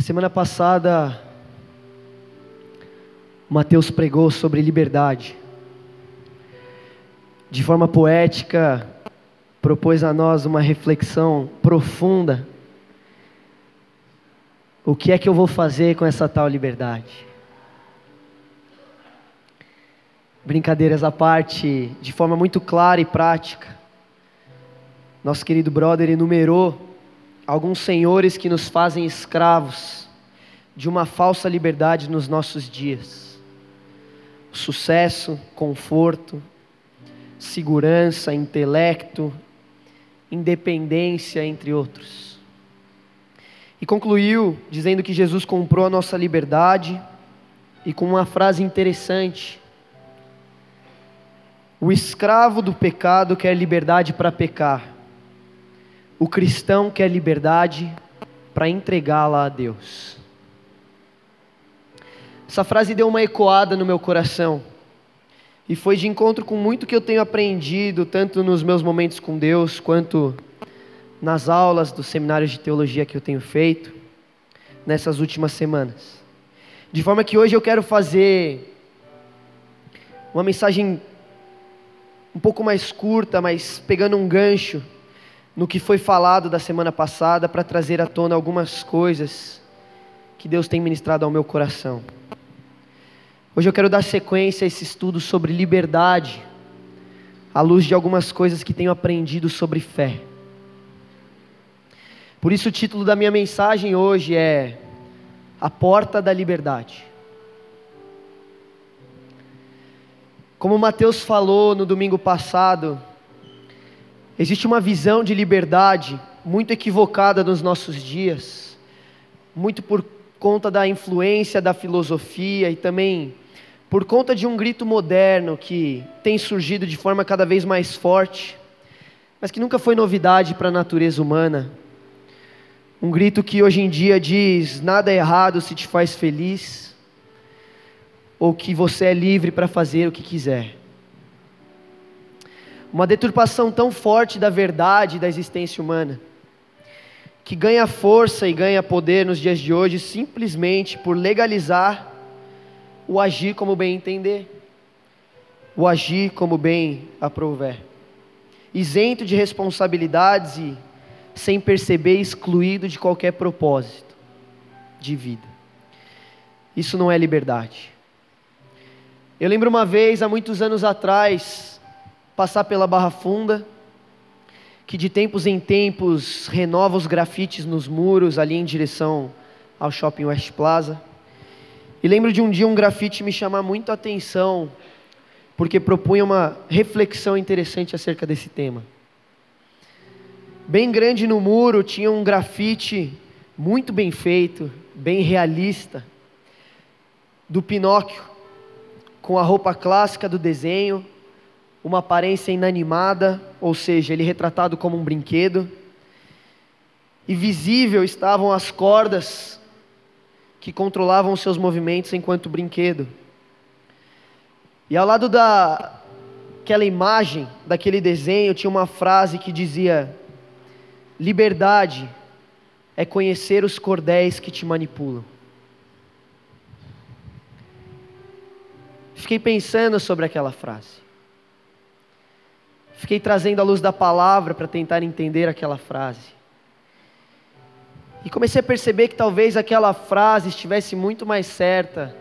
Na semana passada, Mateus pregou sobre liberdade. De forma poética, propôs a nós uma reflexão profunda. O que é que eu vou fazer com essa tal liberdade? Brincadeiras à parte, de forma muito clara e prática, nosso querido brother enumerou alguns senhores que nos fazem escravos de uma falsa liberdade nos nossos dias. Sucesso, conforto, segurança, intelecto, independência, entre outros. E concluiu dizendo que Jesus comprou a nossa liberdade e com uma frase interessante: O escravo do pecado quer liberdade para pecar o cristão quer liberdade para entregá-la a Deus. Essa frase deu uma ecoada no meu coração e foi de encontro com muito que eu tenho aprendido, tanto nos meus momentos com Deus, quanto nas aulas do seminário de teologia que eu tenho feito nessas últimas semanas. De forma que hoje eu quero fazer uma mensagem um pouco mais curta, mas pegando um gancho no que foi falado da semana passada para trazer à tona algumas coisas que Deus tem ministrado ao meu coração. Hoje eu quero dar sequência a esse estudo sobre liberdade, à luz de algumas coisas que tenho aprendido sobre fé. Por isso, o título da minha mensagem hoje é A Porta da Liberdade. Como Mateus falou no domingo passado, Existe uma visão de liberdade muito equivocada nos nossos dias, muito por conta da influência da filosofia e também por conta de um grito moderno que tem surgido de forma cada vez mais forte, mas que nunca foi novidade para a natureza humana. Um grito que hoje em dia diz: nada é errado se te faz feliz, ou que você é livre para fazer o que quiser uma deturpação tão forte da verdade da existência humana, que ganha força e ganha poder nos dias de hoje simplesmente por legalizar o agir como bem entender, o agir como bem aprouver, isento de responsabilidades e sem perceber excluído de qualquer propósito de vida. Isso não é liberdade. Eu lembro uma vez, há muitos anos atrás, passar pela Barra Funda, que de tempos em tempos renova os grafites nos muros ali em direção ao Shopping West Plaza. E lembro de um dia um grafite me chamar muito a atenção, porque propunha uma reflexão interessante acerca desse tema. Bem grande no muro tinha um grafite muito bem feito, bem realista, do Pinóquio, com a roupa clássica do desenho, uma aparência inanimada, ou seja, ele retratado como um brinquedo, e visível estavam as cordas que controlavam seus movimentos enquanto brinquedo. E ao lado daquela imagem, daquele desenho, tinha uma frase que dizia: Liberdade é conhecer os cordéis que te manipulam. Fiquei pensando sobre aquela frase. Fiquei trazendo a luz da palavra para tentar entender aquela frase. E comecei a perceber que talvez aquela frase estivesse muito mais certa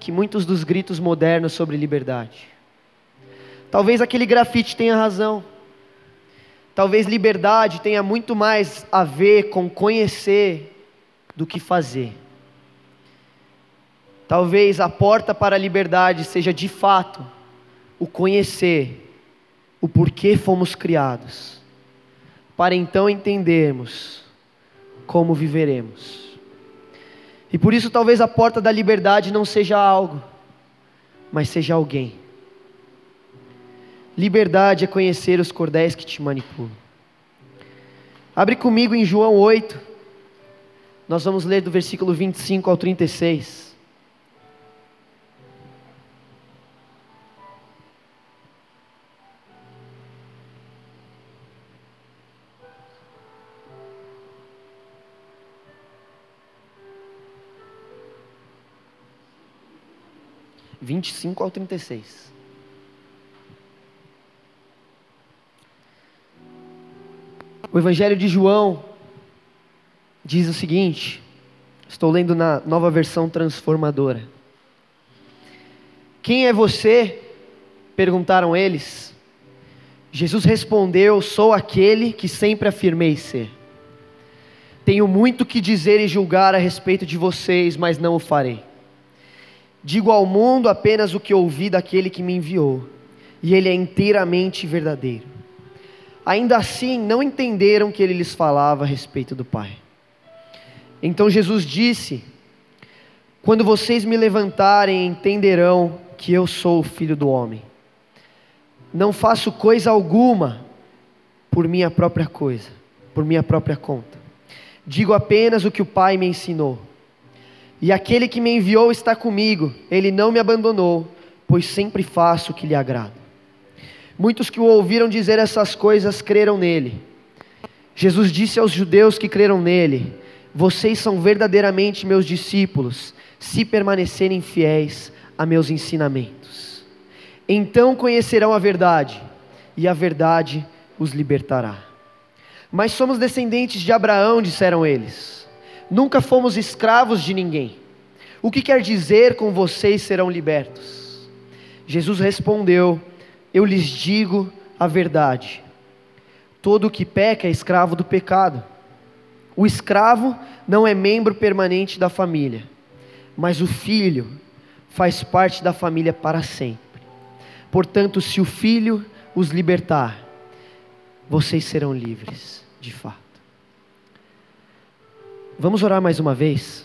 que muitos dos gritos modernos sobre liberdade. Talvez aquele grafite tenha razão. Talvez liberdade tenha muito mais a ver com conhecer do que fazer. Talvez a porta para a liberdade seja de fato o conhecer o porquê fomos criados, para então entendermos como viveremos. E por isso, talvez a porta da liberdade não seja algo, mas seja alguém. Liberdade é conhecer os cordéis que te manipulam. Abre comigo em João 8, nós vamos ler do versículo 25 ao 36. 25 ao 36. O Evangelho de João diz o seguinte: estou lendo na nova versão transformadora. Quem é você? perguntaram eles. Jesus respondeu: Sou aquele que sempre afirmei ser. Tenho muito que dizer e julgar a respeito de vocês, mas não o farei. Digo ao mundo apenas o que ouvi daquele que me enviou, e ele é inteiramente verdadeiro. Ainda assim, não entenderam que ele lhes falava a respeito do Pai. Então Jesus disse: Quando vocês me levantarem, entenderão que eu sou o filho do homem. Não faço coisa alguma por minha própria coisa, por minha própria conta. Digo apenas o que o Pai me ensinou. E aquele que me enviou está comigo, ele não me abandonou, pois sempre faço o que lhe agrada. Muitos que o ouviram dizer essas coisas creram nele. Jesus disse aos judeus que creram nele: Vocês são verdadeiramente meus discípulos, se permanecerem fiéis a meus ensinamentos. Então conhecerão a verdade, e a verdade os libertará. Mas somos descendentes de Abraão, disseram eles. Nunca fomos escravos de ninguém. O que quer dizer com vocês serão libertos? Jesus respondeu: Eu lhes digo a verdade. Todo o que peca é escravo do pecado. O escravo não é membro permanente da família, mas o filho faz parte da família para sempre. Portanto, se o filho os libertar, vocês serão livres, de fato. Vamos orar mais uma vez?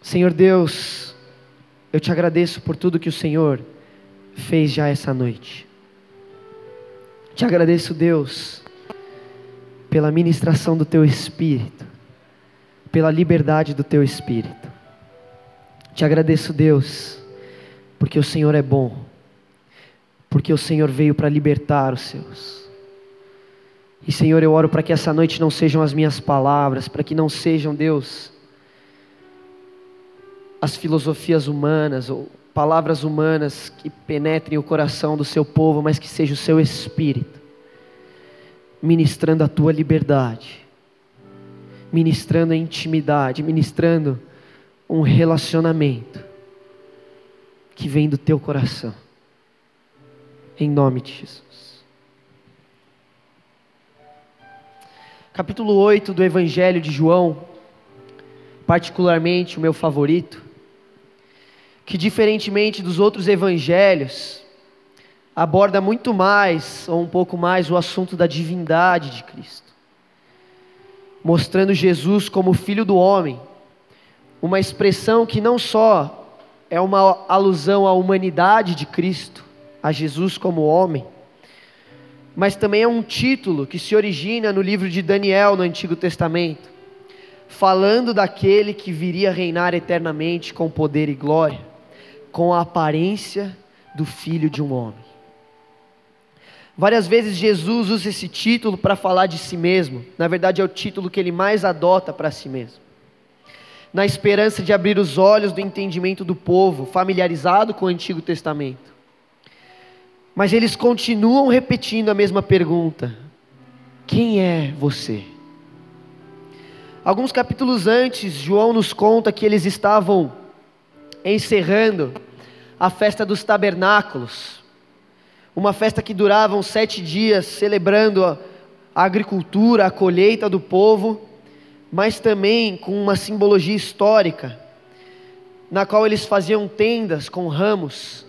Senhor Deus, eu te agradeço por tudo que o Senhor fez já essa noite. Te agradeço, Deus, pela ministração do teu espírito, pela liberdade do teu espírito. Te agradeço, Deus, porque o Senhor é bom, porque o Senhor veio para libertar os seus. E Senhor, eu oro para que essa noite não sejam as minhas palavras, para que não sejam, Deus, as filosofias humanas ou palavras humanas que penetrem o coração do seu povo, mas que seja o seu espírito ministrando a tua liberdade, ministrando a intimidade, ministrando um relacionamento que vem do teu coração. Em nome de Jesus. Capítulo 8 do Evangelho de João, particularmente o meu favorito, que diferentemente dos outros evangelhos, aborda muito mais, ou um pouco mais, o assunto da divindade de Cristo, mostrando Jesus como Filho do Homem, uma expressão que não só é uma alusão à humanidade de Cristo, a Jesus como homem, mas também é um título que se origina no livro de Daniel no Antigo Testamento, falando daquele que viria reinar eternamente com poder e glória, com a aparência do filho de um homem. Várias vezes Jesus usa esse título para falar de si mesmo, na verdade é o título que ele mais adota para si mesmo na esperança de abrir os olhos do entendimento do povo, familiarizado com o Antigo Testamento. Mas eles continuam repetindo a mesma pergunta: Quem é você? Alguns capítulos antes, João nos conta que eles estavam encerrando a festa dos tabernáculos, uma festa que durava sete dias, celebrando a agricultura, a colheita do povo mas também com uma simbologia histórica, na qual eles faziam tendas com ramos,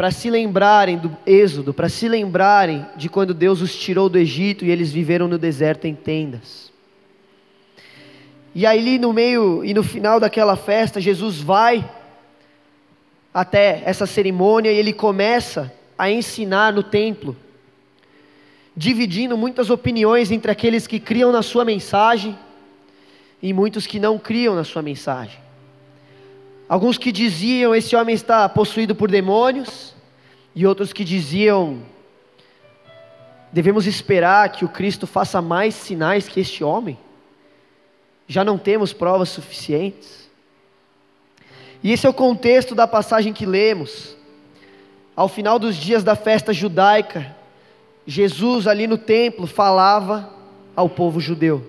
para se lembrarem do Êxodo, para se lembrarem de quando Deus os tirou do Egito e eles viveram no deserto em tendas. E aí no meio e no final daquela festa, Jesus vai até essa cerimônia e ele começa a ensinar no templo, dividindo muitas opiniões entre aqueles que criam na sua mensagem e muitos que não criam na sua mensagem. Alguns que diziam esse homem está possuído por demônios, e outros que diziam devemos esperar que o Cristo faça mais sinais que este homem. Já não temos provas suficientes. E esse é o contexto da passagem que lemos. Ao final dos dias da festa judaica, Jesus ali no templo falava ao povo judeu.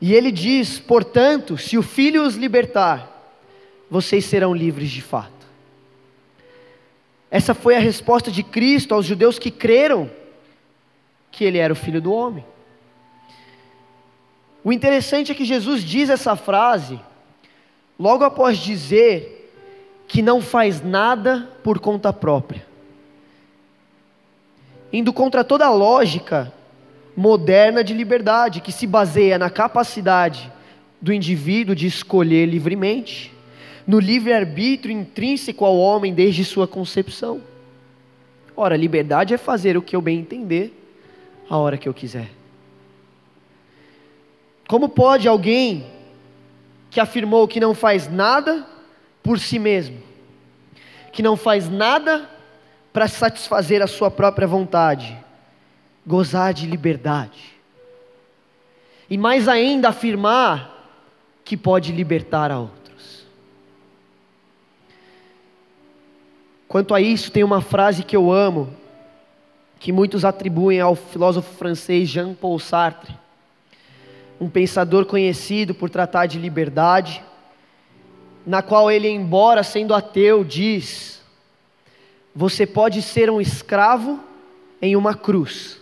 E ele diz: portanto, se o filho os libertar, vocês serão livres de fato. Essa foi a resposta de Cristo aos judeus que creram que ele era o filho do homem. O interessante é que Jesus diz essa frase logo após dizer que não faz nada por conta própria, indo contra toda a lógica moderna de liberdade, que se baseia na capacidade do indivíduo de escolher livremente, no livre-arbítrio intrínseco ao homem desde sua concepção. Ora, liberdade é fazer o que eu bem entender, a hora que eu quiser. Como pode alguém que afirmou que não faz nada por si mesmo, que não faz nada para satisfazer a sua própria vontade, gozar de liberdade. E mais ainda afirmar que pode libertar a. Quanto a isso, tem uma frase que eu amo, que muitos atribuem ao filósofo francês Jean-Paul Sartre, um pensador conhecido por tratar de liberdade, na qual ele, embora sendo ateu, diz: Você pode ser um escravo em uma cruz,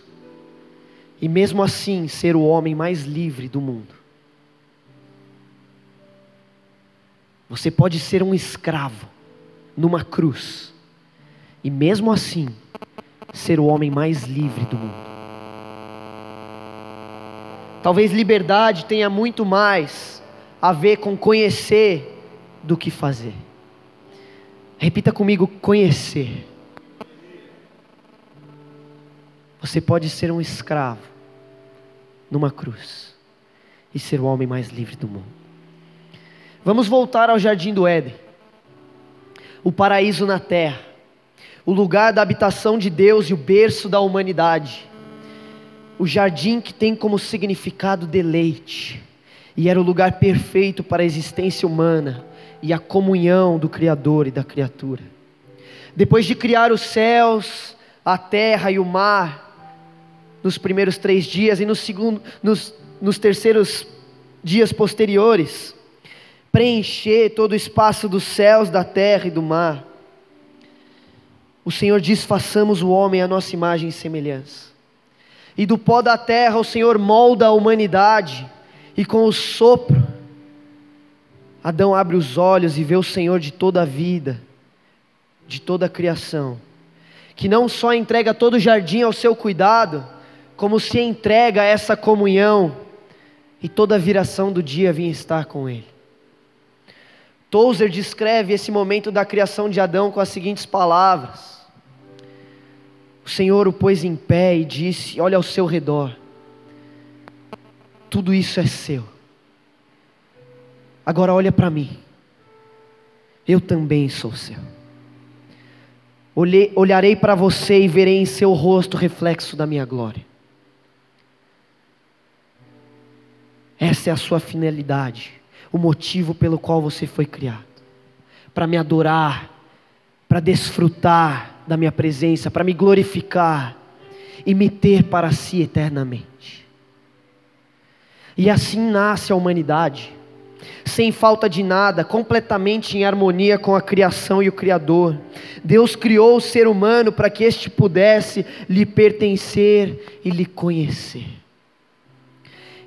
e mesmo assim ser o homem mais livre do mundo. Você pode ser um escravo numa cruz, e mesmo assim ser o homem mais livre do mundo. Talvez liberdade tenha muito mais a ver com conhecer do que fazer. Repita comigo: conhecer. Você pode ser um escravo numa cruz e ser o homem mais livre do mundo. Vamos voltar ao jardim do Éden, o paraíso na terra, o lugar da habitação de Deus e o berço da humanidade, o jardim que tem como significado deleite, e era o lugar perfeito para a existência humana e a comunhão do Criador e da criatura. Depois de criar os céus, a terra e o mar, nos primeiros três dias e no segundo, nos, nos terceiros dias posteriores, preencher todo o espaço dos céus, da terra e do mar. O Senhor diz: façamos o homem à nossa imagem e semelhança. E do pó da terra o Senhor molda a humanidade, e com o sopro, Adão abre os olhos e vê o Senhor de toda a vida, de toda a criação, que não só entrega todo o jardim ao seu cuidado, como se entrega a essa comunhão, e toda a viração do dia vinha estar com ele. Tozer descreve esse momento da criação de Adão com as seguintes palavras: O Senhor o pôs em pé e disse: Olha ao seu redor, tudo isso é seu. Agora olha para mim, eu também sou seu. Olharei para você e verei em seu rosto reflexo da minha glória. Essa é a sua finalidade, o motivo pelo qual você foi criado para me adorar, para desfrutar da minha presença, para me glorificar e me ter para si eternamente. E assim nasce a humanidade, sem falta de nada, completamente em harmonia com a criação e o Criador. Deus criou o ser humano para que este pudesse lhe pertencer e lhe conhecer.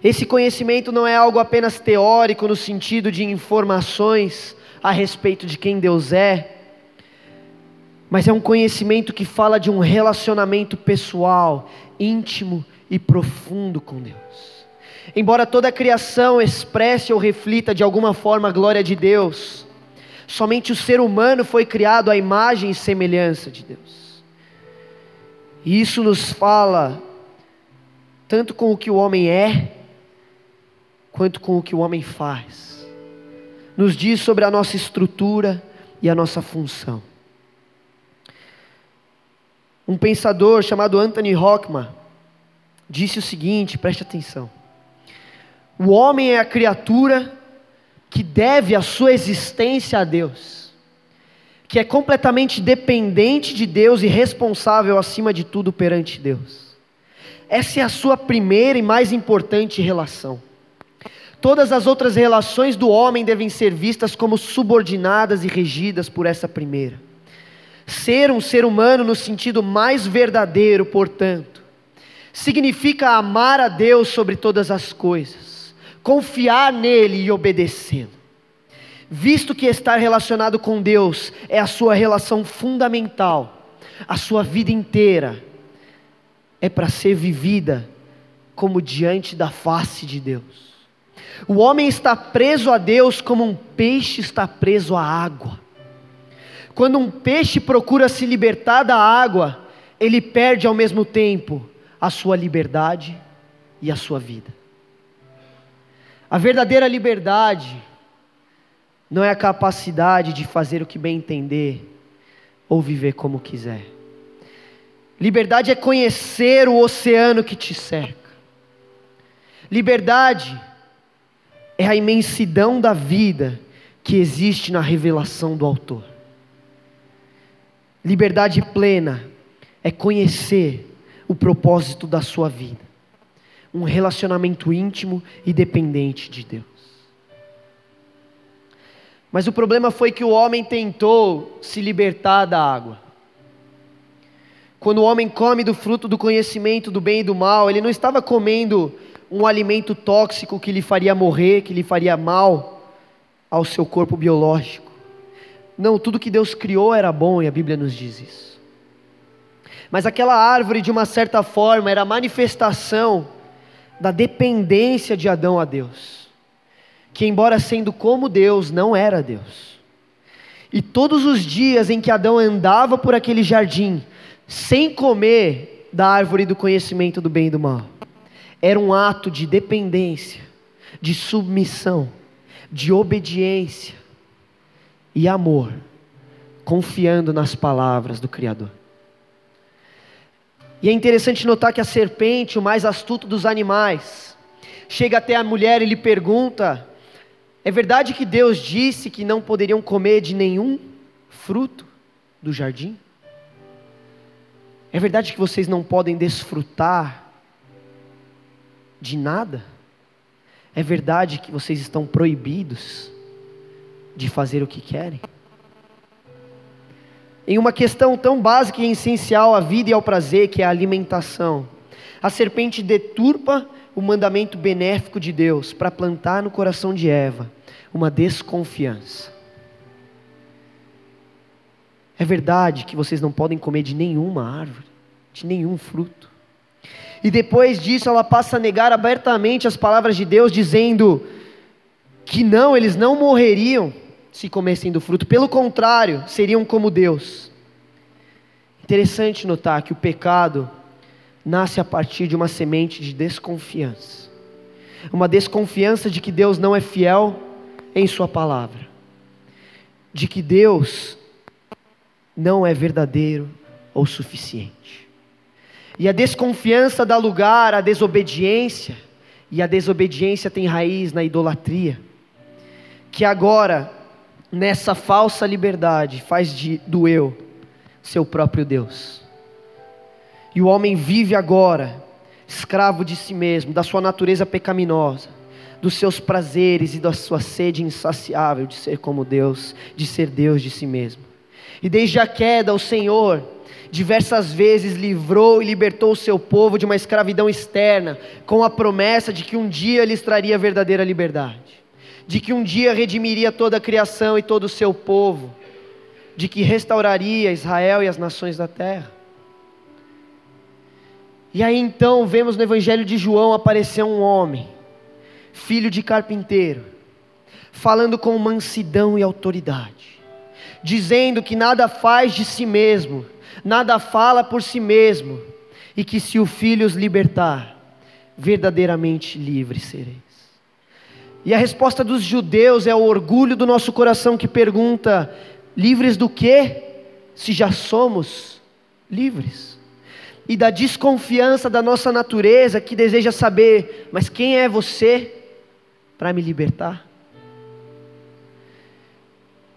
Esse conhecimento não é algo apenas teórico no sentido de informações a respeito de quem Deus é, mas é um conhecimento que fala de um relacionamento pessoal, íntimo e profundo com Deus. Embora toda a criação expresse ou reflita de alguma forma a glória de Deus, somente o ser humano foi criado à imagem e semelhança de Deus. E isso nos fala tanto com o que o homem é, quanto com o que o homem faz. Nos diz sobre a nossa estrutura e a nossa função. Um pensador chamado Anthony Hockman disse o seguinte: preste atenção. O homem é a criatura que deve a sua existência a Deus, que é completamente dependente de Deus e responsável acima de tudo perante Deus. Essa é a sua primeira e mais importante relação. Todas as outras relações do homem devem ser vistas como subordinadas e regidas por essa primeira. Ser um ser humano no sentido mais verdadeiro, portanto, significa amar a Deus sobre todas as coisas, confiar nele e obedecê-lo. Visto que estar relacionado com Deus é a sua relação fundamental, a sua vida inteira é para ser vivida como diante da face de Deus. O homem está preso a Deus como um peixe está preso à água. Quando um peixe procura se libertar da água, ele perde ao mesmo tempo a sua liberdade e a sua vida. A verdadeira liberdade não é a capacidade de fazer o que bem entender ou viver como quiser. Liberdade é conhecer o oceano que te cerca. Liberdade é a imensidão da vida que existe na revelação do Autor. Liberdade plena é conhecer o propósito da sua vida, um relacionamento íntimo e dependente de Deus. Mas o problema foi que o homem tentou se libertar da água. Quando o homem come do fruto do conhecimento do bem e do mal, ele não estava comendo um alimento tóxico que lhe faria morrer, que lhe faria mal ao seu corpo biológico. Não, tudo que Deus criou era bom e a Bíblia nos diz isso. Mas aquela árvore, de uma certa forma, era a manifestação da dependência de Adão a Deus. Que, embora sendo como Deus, não era Deus. E todos os dias em que Adão andava por aquele jardim, sem comer da árvore do conhecimento do bem e do mal, era um ato de dependência, de submissão, de obediência e amor, confiando nas palavras do Criador. E é interessante notar que a serpente, o mais astuto dos animais, chega até a mulher e lhe pergunta: É verdade que Deus disse que não poderiam comer de nenhum fruto do jardim? É verdade que vocês não podem desfrutar de nada? É verdade que vocês estão proibidos de fazer o que querem? Em uma questão tão básica e essencial à vida e ao prazer, que é a alimentação, a serpente deturpa o mandamento benéfico de Deus para plantar no coração de Eva uma desconfiança. É verdade que vocês não podem comer de nenhuma árvore, de nenhum fruto. E depois disso ela passa a negar abertamente as palavras de Deus, dizendo que não, eles não morreriam se comessem do fruto, pelo contrário, seriam como Deus. Interessante notar que o pecado nasce a partir de uma semente de desconfiança. Uma desconfiança de que Deus não é fiel em Sua palavra, de que Deus não é verdadeiro ou suficiente. E a desconfiança dá lugar à desobediência, e a desobediência tem raiz na idolatria, que agora, nessa falsa liberdade, faz de, do eu seu próprio Deus. E o homem vive agora, escravo de si mesmo, da sua natureza pecaminosa, dos seus prazeres e da sua sede insaciável de ser como Deus, de ser Deus de si mesmo. E desde a queda, o Senhor, diversas vezes livrou e libertou o seu povo de uma escravidão externa, com a promessa de que um dia lhes traria verdadeira liberdade, de que um dia redimiria toda a criação e todo o seu povo, de que restauraria Israel e as nações da terra. E aí então vemos no Evangelho de João aparecer um homem, filho de carpinteiro, falando com mansidão e autoridade, dizendo que nada faz de si mesmo, nada fala por si mesmo, e que se o Filho os libertar, verdadeiramente livres sereis. E a resposta dos judeus é o orgulho do nosso coração que pergunta: livres do que, se já somos livres? E da desconfiança da nossa natureza que deseja saber, mas quem é você para me libertar?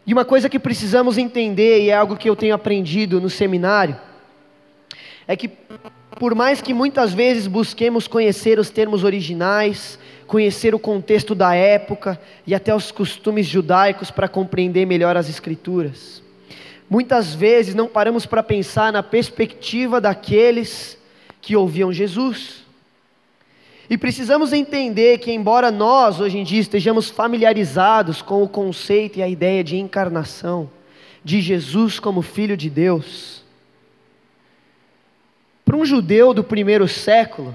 E uma coisa que precisamos entender, e é algo que eu tenho aprendido no seminário, é que por mais que muitas vezes busquemos conhecer os termos originais, conhecer o contexto da época e até os costumes judaicos para compreender melhor as Escrituras, muitas vezes não paramos para pensar na perspectiva daqueles que ouviam Jesus. E precisamos entender que, embora nós hoje em dia estejamos familiarizados com o conceito e a ideia de encarnação, de Jesus como Filho de Deus, para um judeu do primeiro século,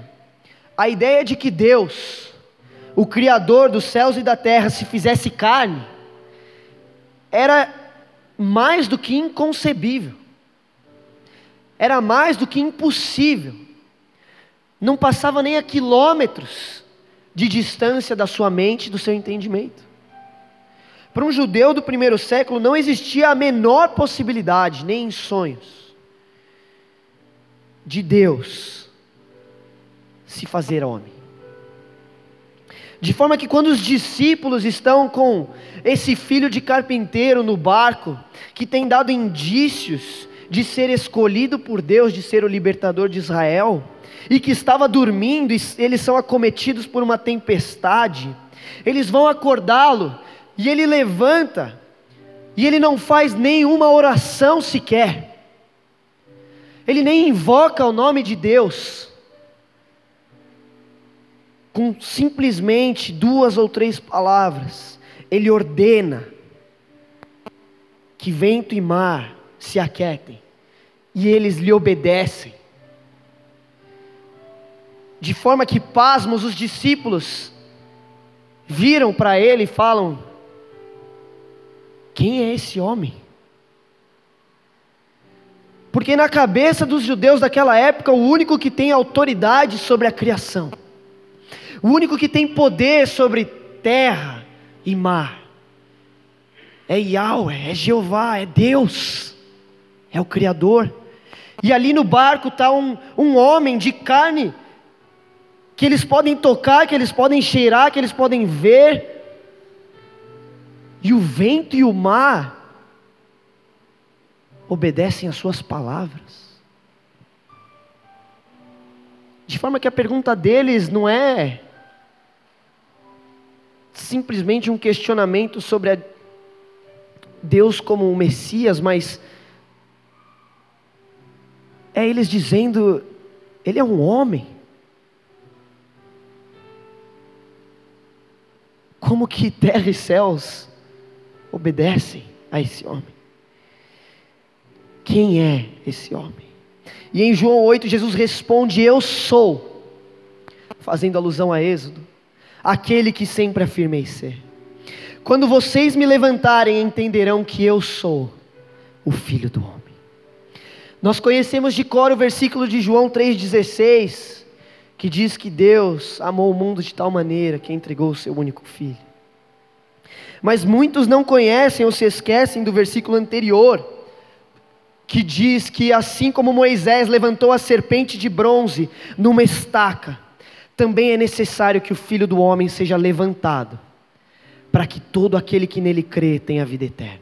a ideia de que Deus, o Criador dos céus e da terra, se fizesse carne, era mais do que inconcebível, era mais do que impossível não passava nem a quilômetros de distância da sua mente e do seu entendimento. Para um judeu do primeiro século não existia a menor possibilidade, nem em sonhos, de Deus se fazer homem. De forma que quando os discípulos estão com esse filho de carpinteiro no barco, que tem dado indícios de ser escolhido por Deus, de ser o libertador de Israel, e que estava dormindo, e eles são acometidos por uma tempestade, eles vão acordá-lo, e ele levanta, e ele não faz nenhuma oração sequer, ele nem invoca o nome de Deus, com simplesmente duas ou três palavras, ele ordena que vento e mar se aquietem, e eles lhe obedecem. De forma que, pasmos, os discípulos viram para ele e falam: Quem é esse homem? Porque na cabeça dos judeus daquela época, o único que tem autoridade sobre a criação, o único que tem poder sobre terra e mar, é Yahweh, é Jeová, é Deus, é o Criador. E ali no barco está um, um homem de carne que eles podem tocar, que eles podem cheirar, que eles podem ver. E o vento e o mar obedecem às suas palavras. De forma que a pergunta deles não é simplesmente um questionamento sobre Deus como o Messias, mas é eles dizendo: Ele é um homem. Como que terra e céus obedecem a esse homem? Quem é esse homem? E em João 8, Jesus responde: Eu sou, fazendo alusão a Êxodo, aquele que sempre afirmei ser. Quando vocês me levantarem, entenderão que eu sou o Filho do Homem. Nós conhecemos de cor o versículo de João 3,16 que diz que Deus amou o mundo de tal maneira que entregou o seu único filho. Mas muitos não conhecem ou se esquecem do versículo anterior, que diz que assim como Moisés levantou a serpente de bronze numa estaca, também é necessário que o filho do homem seja levantado, para que todo aquele que nele crê tenha vida eterna.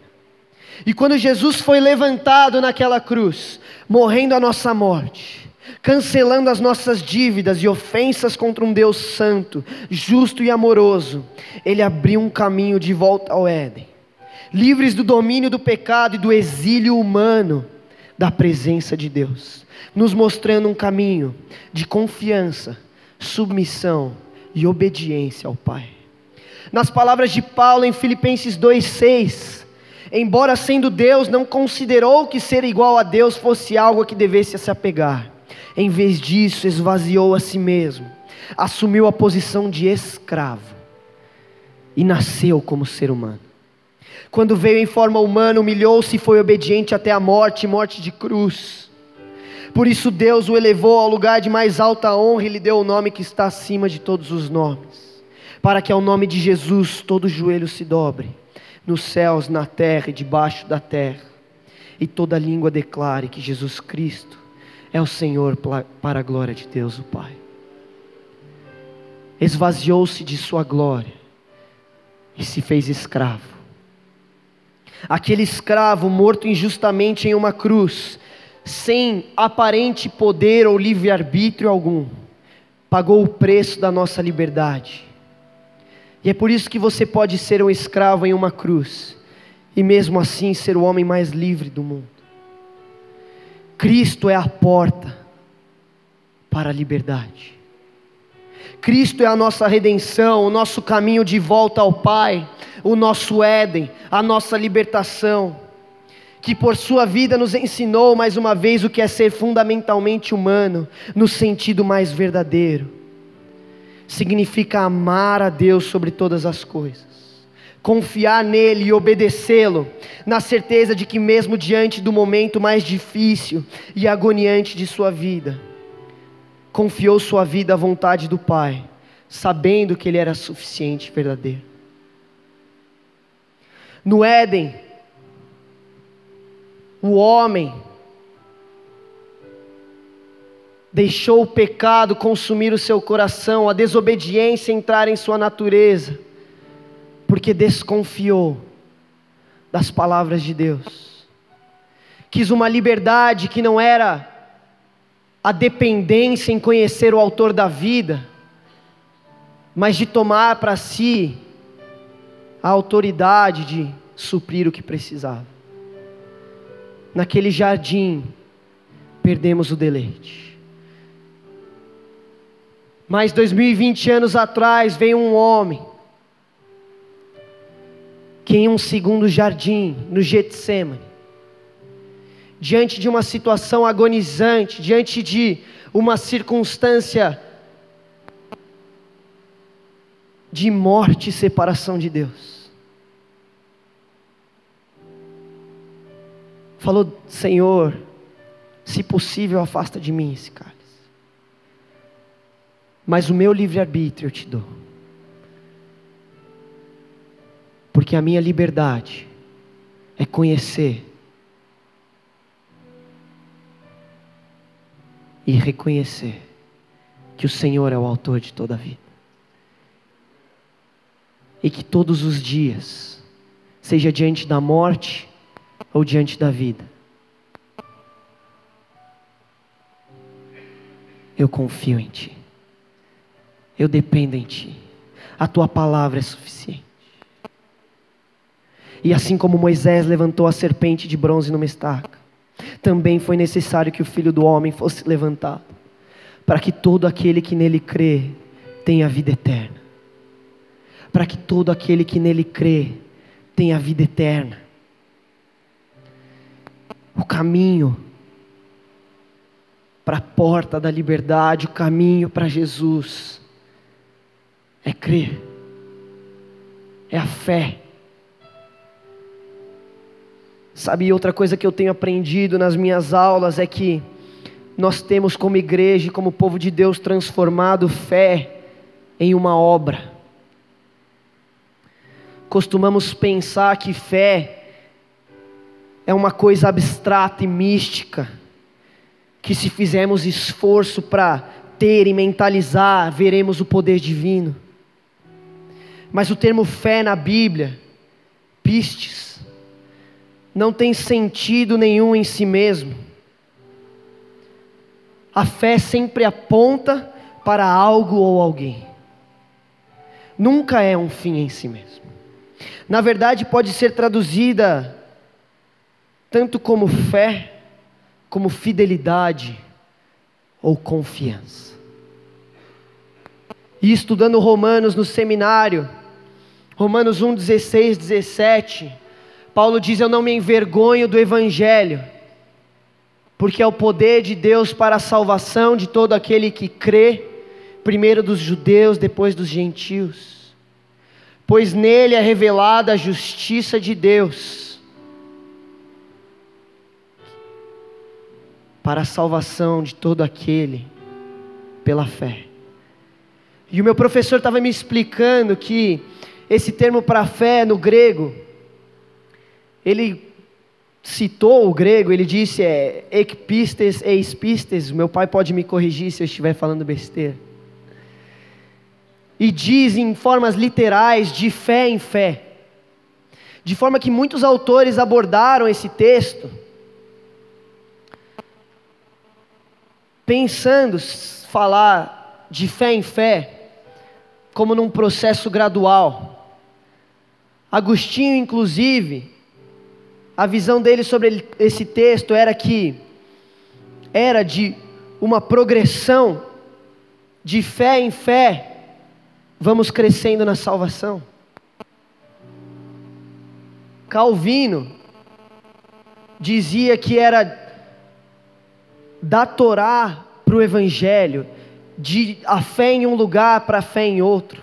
E quando Jesus foi levantado naquela cruz, morrendo a nossa morte, cancelando as nossas dívidas e ofensas contra um Deus santo, justo e amoroso, Ele abriu um caminho de volta ao Éden, livres do domínio do pecado e do exílio humano da presença de Deus, nos mostrando um caminho de confiança, submissão e obediência ao Pai. Nas palavras de Paulo em Filipenses 2,6, embora sendo Deus, não considerou que ser igual a Deus fosse algo a que devesse se apegar em vez disso, esvaziou a si mesmo, assumiu a posição de escravo e nasceu como ser humano. Quando veio em forma humana, humilhou-se e foi obediente até a morte morte de cruz. Por isso Deus o elevou ao lugar de mais alta honra e lhe deu o nome que está acima de todos os nomes, para que ao nome de Jesus todo joelho se dobre, nos céus, na terra e debaixo da terra, e toda língua declare que Jesus Cristo é o Senhor para a glória de Deus o Pai. Esvaziou-se de sua glória e se fez escravo. Aquele escravo morto injustamente em uma cruz, sem aparente poder ou livre-arbítrio algum, pagou o preço da nossa liberdade. E é por isso que você pode ser um escravo em uma cruz, e mesmo assim ser o homem mais livre do mundo. Cristo é a porta para a liberdade. Cristo é a nossa redenção, o nosso caminho de volta ao Pai, o nosso Éden, a nossa libertação, que por sua vida nos ensinou mais uma vez o que é ser fundamentalmente humano, no sentido mais verdadeiro. Significa amar a Deus sobre todas as coisas, confiar nele e obedecê-lo, na certeza de que, mesmo diante do momento mais difícil e agoniante de sua vida, confiou sua vida à vontade do Pai, sabendo que Ele era suficiente e verdadeiro. No Éden, o homem deixou o pecado consumir o seu coração, a desobediência entrar em sua natureza, porque desconfiou das palavras de Deus. Quis uma liberdade que não era a dependência em conhecer o autor da vida, mas de tomar para si a autoridade de suprir o que precisava. Naquele jardim, perdemos o deleite. Mas 2020 anos atrás veio um homem que em um segundo jardim, no Getsemane, diante de uma situação agonizante, diante de uma circunstância de morte e separação de Deus. Falou, Senhor, se possível, afasta de mim esse cálice. Mas o meu livre-arbítrio eu te dou. Porque a minha liberdade é conhecer e reconhecer que o Senhor é o autor de toda a vida. E que todos os dias, seja diante da morte ou diante da vida, eu confio em Ti, eu dependo em Ti, a Tua palavra é suficiente. E assim como Moisés levantou a serpente de bronze numa estaca, também foi necessário que o filho do homem fosse levantado, para que todo aquele que nele crê tenha vida eterna. Para que todo aquele que nele crê tenha vida eterna. O caminho para a porta da liberdade, o caminho para Jesus é crer, é a fé Sabe, outra coisa que eu tenho aprendido nas minhas aulas é que nós temos como igreja como povo de Deus transformado fé em uma obra. Costumamos pensar que fé é uma coisa abstrata e mística, que se fizermos esforço para ter e mentalizar, veremos o poder divino. Mas o termo fé na Bíblia, pistes, não tem sentido nenhum em si mesmo. A fé sempre aponta para algo ou alguém. Nunca é um fim em si mesmo. Na verdade, pode ser traduzida tanto como fé, como fidelidade ou confiança. E estudando Romanos no seminário, Romanos 1, 16, 17 Paulo diz: Eu não me envergonho do Evangelho, porque é o poder de Deus para a salvação de todo aquele que crê, primeiro dos judeus, depois dos gentios. Pois nele é revelada a justiça de Deus, para a salvação de todo aquele pela fé. E o meu professor estava me explicando que esse termo para fé no grego, ele citou o grego, ele disse é ekpistes e espistes, meu pai pode me corrigir se eu estiver falando besteira. E diz em formas literais de fé em fé, de forma que muitos autores abordaram esse texto pensando falar de fé em fé como num processo gradual. Agostinho, inclusive, a visão dele sobre esse texto era que era de uma progressão de fé em fé, vamos crescendo na salvação. Calvino dizia que era da Torá para o Evangelho, de a fé em um lugar para a fé em outro.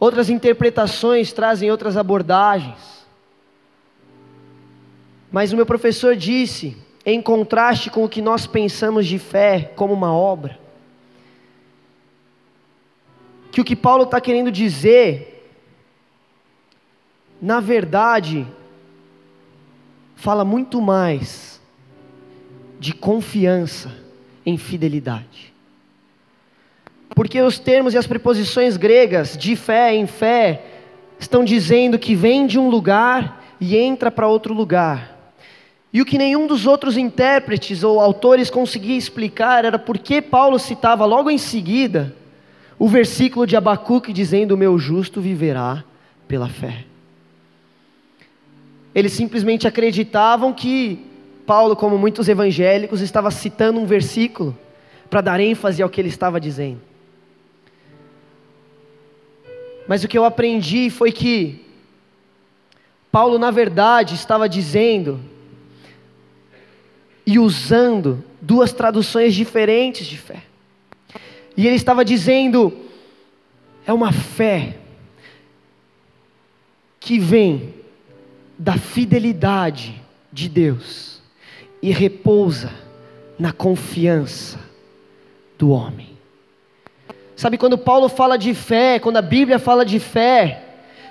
Outras interpretações trazem outras abordagens. Mas o meu professor disse, em contraste com o que nós pensamos de fé como uma obra, que o que Paulo está querendo dizer, na verdade, fala muito mais de confiança em fidelidade. Porque os termos e as preposições gregas de fé em fé estão dizendo que vem de um lugar e entra para outro lugar. E o que nenhum dos outros intérpretes ou autores conseguia explicar era por que Paulo citava logo em seguida o versículo de Abacuque dizendo: O meu justo viverá pela fé. Eles simplesmente acreditavam que Paulo, como muitos evangélicos, estava citando um versículo para dar ênfase ao que ele estava dizendo. Mas o que eu aprendi foi que Paulo, na verdade, estava dizendo e usando duas traduções diferentes de fé. E ele estava dizendo: é uma fé que vem da fidelidade de Deus e repousa na confiança do homem. Sabe, quando Paulo fala de fé, quando a Bíblia fala de fé,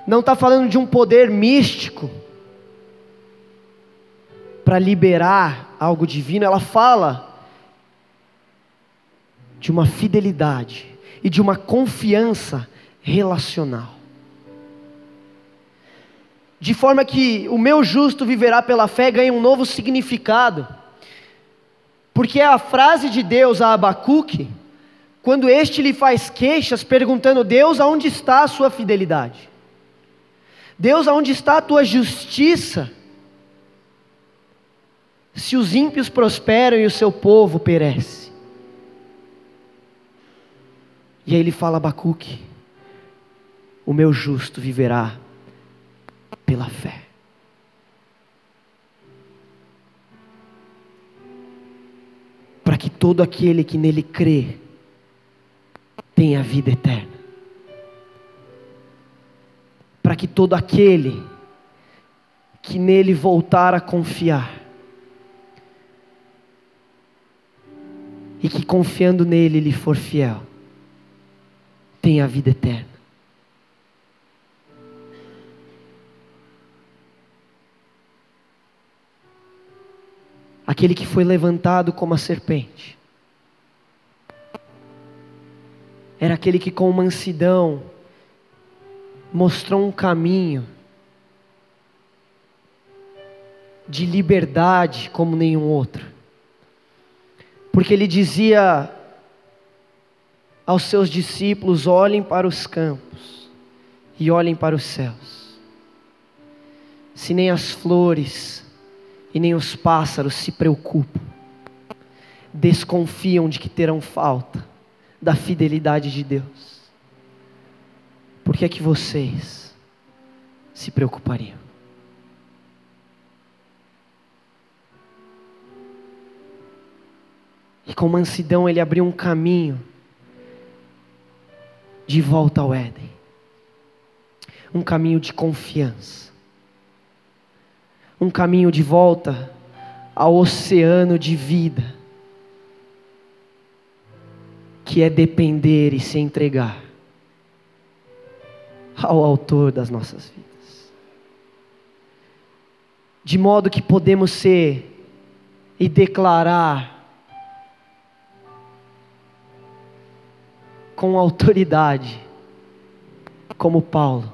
não está falando de um poder místico para liberar algo divino, ela fala de uma fidelidade e de uma confiança relacional de forma que o meu justo viverá pela fé ganha um novo significado. Porque a frase de Deus a Abacuque, quando este lhe faz queixas, perguntando: Deus, aonde está a sua fidelidade? Deus, aonde está a tua justiça? Se os ímpios prosperam e o seu povo perece. E aí ele fala Abacuque: O meu justo viverá pela fé. Para que todo aquele que nele crê tenha vida eterna. Para que todo aquele que nele voltar a confiar, e que confiando nele lhe for fiel, tenha vida eterna. Aquele que foi levantado como a serpente. Era aquele que com mansidão mostrou um caminho de liberdade como nenhum outro. Porque ele dizia aos seus discípulos: olhem para os campos e olhem para os céus. Se nem as flores e nem os pássaros se preocupam, desconfiam de que terão falta da fidelidade de Deus. Por que é que vocês se preocupariam? E com mansidão ele abriu um caminho de volta ao Éden. Um caminho de confiança um caminho de volta ao oceano de vida, que é depender e se entregar ao Autor das nossas vidas. De modo que podemos ser e declarar com autoridade, como Paulo,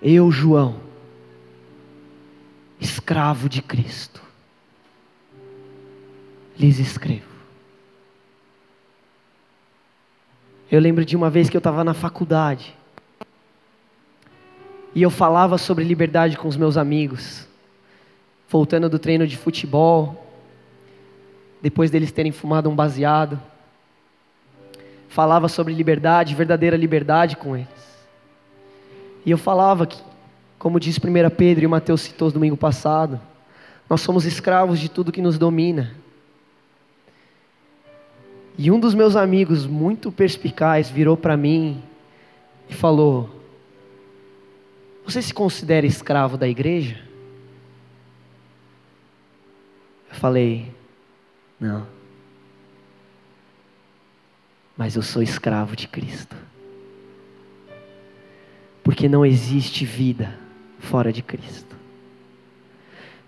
Eu, João, escravo de Cristo, lhes escrevo. Eu lembro de uma vez que eu estava na faculdade e eu falava sobre liberdade com os meus amigos, voltando do treino de futebol, depois deles terem fumado um baseado. Falava sobre liberdade, verdadeira liberdade com eles. E eu falava que, como diz 1 Pedro e Mateus citou domingo passado, nós somos escravos de tudo que nos domina. E um dos meus amigos, muito perspicaz, virou para mim e falou: Você se considera escravo da igreja? Eu falei: Não. Mas eu sou escravo de Cristo. Porque não existe vida fora de Cristo.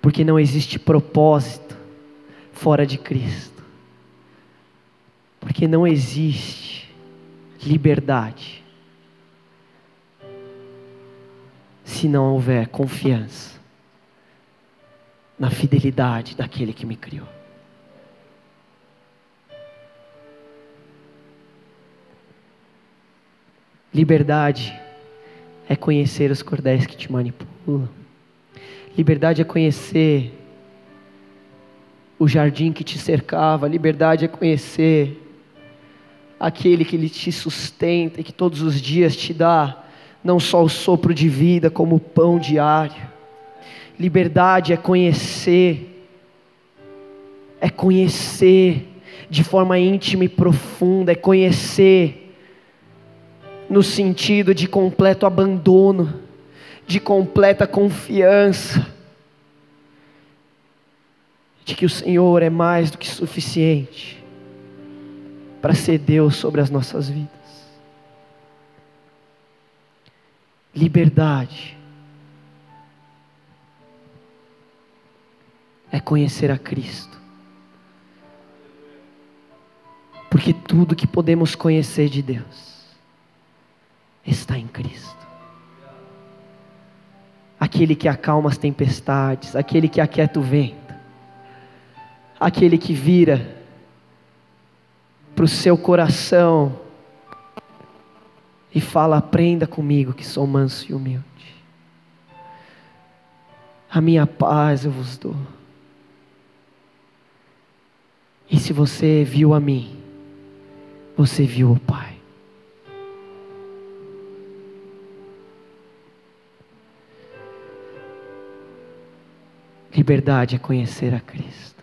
Porque não existe propósito fora de Cristo porque não existe liberdade se não houver confiança na fidelidade daquele que me criou. Liberdade é conhecer os cordéis que te manipulam. Liberdade é conhecer o jardim que te cercava. Liberdade é conhecer aquele que Ele te sustenta e que todos os dias te dá não só o sopro de vida, como o pão diário. Liberdade é conhecer, é conhecer de forma íntima e profunda, é conhecer no sentido de completo abandono, de completa confiança, de que o Senhor é mais do que suficiente para ser Deus sobre as nossas vidas. Liberdade é conhecer a Cristo. Porque tudo que podemos conhecer de Deus está em Cristo. Aquele que acalma as tempestades, aquele que aquieta o vento, aquele que vira para o seu coração e fala: aprenda comigo que sou manso e humilde. A minha paz eu vos dou. E se você viu a mim, você viu o Pai. Liberdade é conhecer a Cristo.